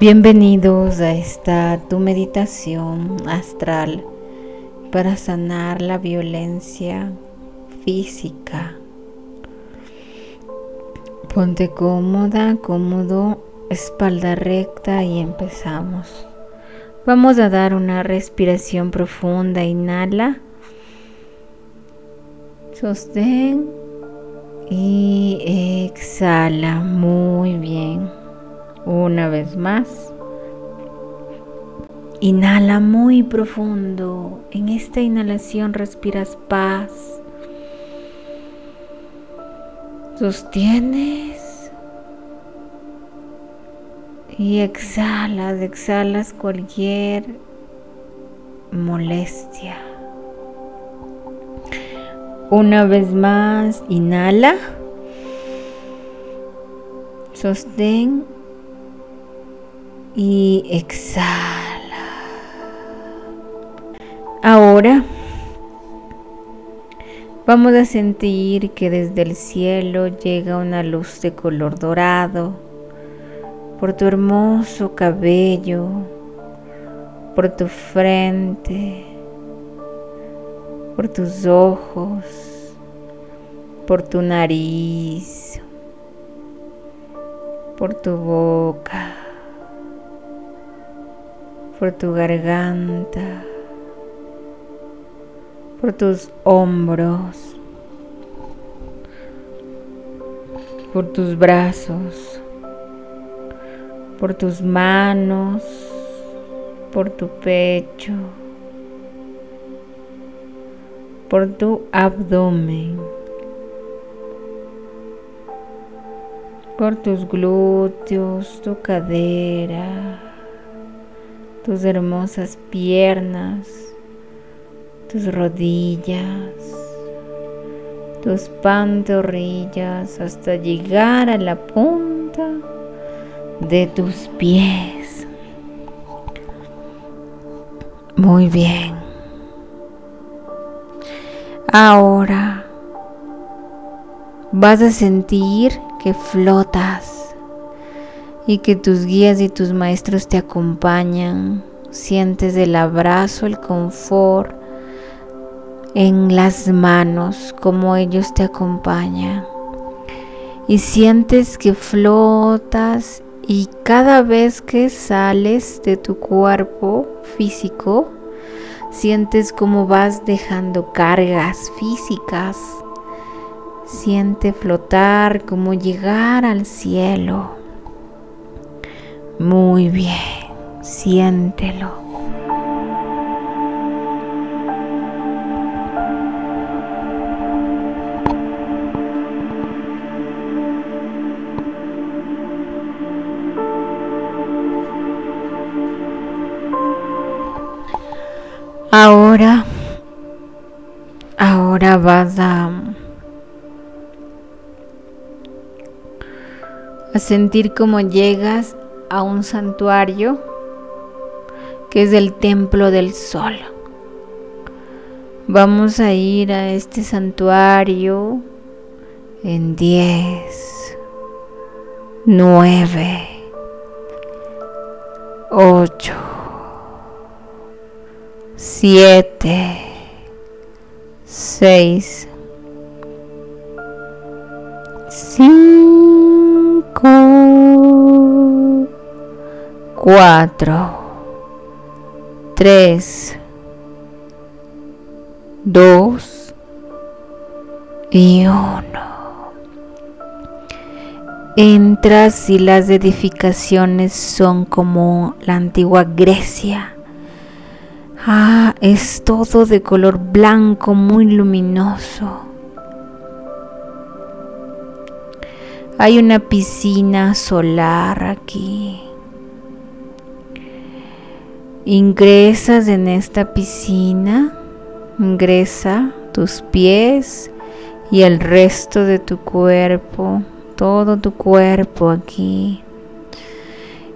Bienvenidos a esta tu meditación astral para sanar la violencia física. Ponte cómoda, cómodo, espalda recta y empezamos. Vamos a dar una respiración profunda. Inhala. Sostén y exhala. Muy bien. Una vez más. Inhala muy profundo. En esta inhalación respiras paz. Sostienes. Y exhalas, exhalas cualquier molestia. Una vez más, inhala. Sostén y exhala. Ahora vamos a sentir que desde el cielo llega una luz de color dorado por tu hermoso cabello, por tu frente, por tus ojos, por tu nariz, por tu boca, por tu garganta por tus hombros, por tus brazos, por tus manos, por tu pecho, por tu abdomen, por tus glúteos, tu cadera, tus hermosas piernas tus rodillas, tus pantorrillas hasta llegar a la punta de tus pies. Muy bien. Ahora vas a sentir que flotas y que tus guías y tus maestros te acompañan. Sientes el abrazo, el confort en las manos, como ellos te acompañan. Y sientes que flotas y cada vez que sales de tu cuerpo físico, sientes como vas dejando cargas físicas. Siente flotar, como llegar al cielo. Muy bien, siéntelo. Ahora, ahora vas a, a sentir como llegas a un santuario que es el templo del sol. Vamos a ir a este santuario en 10, 9, 8, siete, seis, cinco, cuatro, tres, dos y uno. Entras y las edificaciones son como la antigua Grecia Ah, es todo de color blanco, muy luminoso. Hay una piscina solar aquí. Ingresas en esta piscina, ingresa tus pies y el resto de tu cuerpo, todo tu cuerpo aquí.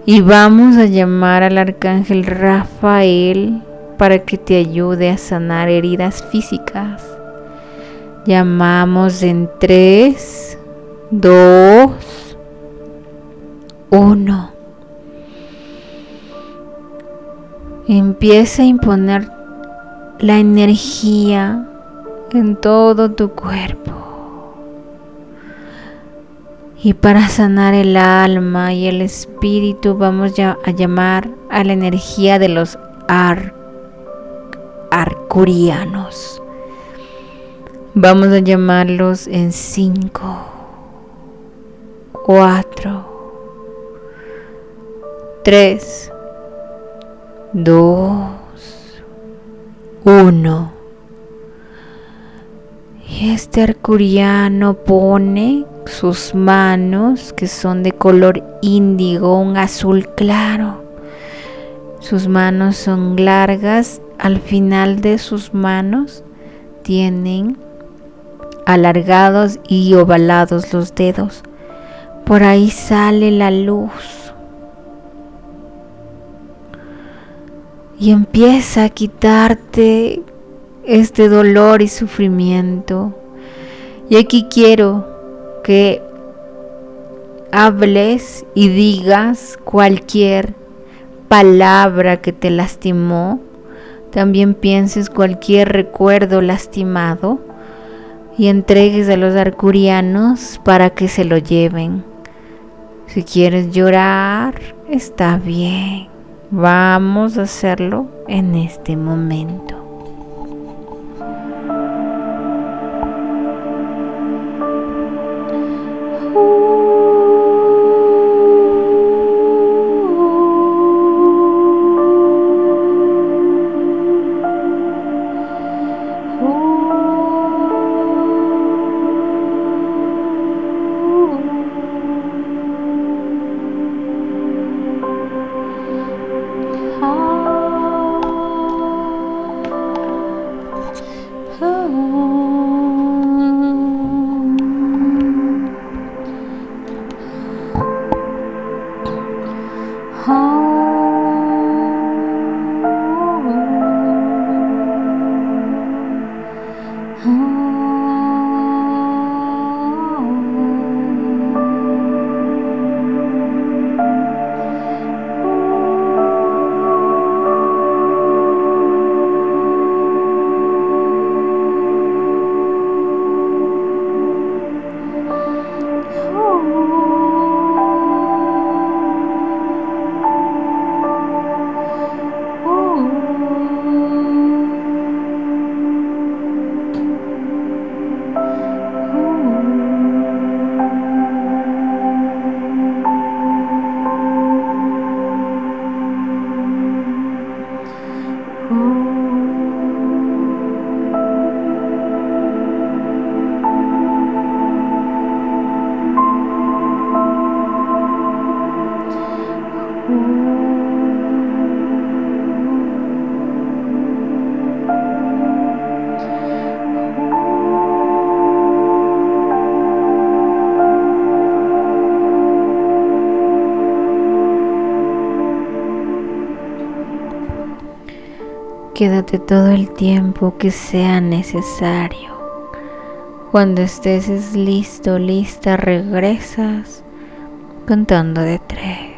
Y vamos a llamar al arcángel Rafael para que te ayude a sanar heridas físicas. Llamamos en 3, 2, 1. Empieza a imponer la energía en todo tu cuerpo. Y para sanar el alma y el espíritu vamos a llamar a la energía de los ar arcurianos. Vamos a llamarlos en 5, 4, 3, 2, 1. Y este arcuriano pone sus manos, que son de color índigo, un azul claro. Sus manos son largas, al final de sus manos tienen alargados y ovalados los dedos. Por ahí sale la luz. Y empieza a quitarte este dolor y sufrimiento. Y aquí quiero que hables y digas cualquier palabra que te lastimó. También pienses cualquier recuerdo lastimado y entregues a los arcurianos para que se lo lleven. Si quieres llorar, está bien. Vamos a hacerlo en este momento. Quédate todo el tiempo que sea necesario. Cuando estés listo, lista, regresas contando de tres.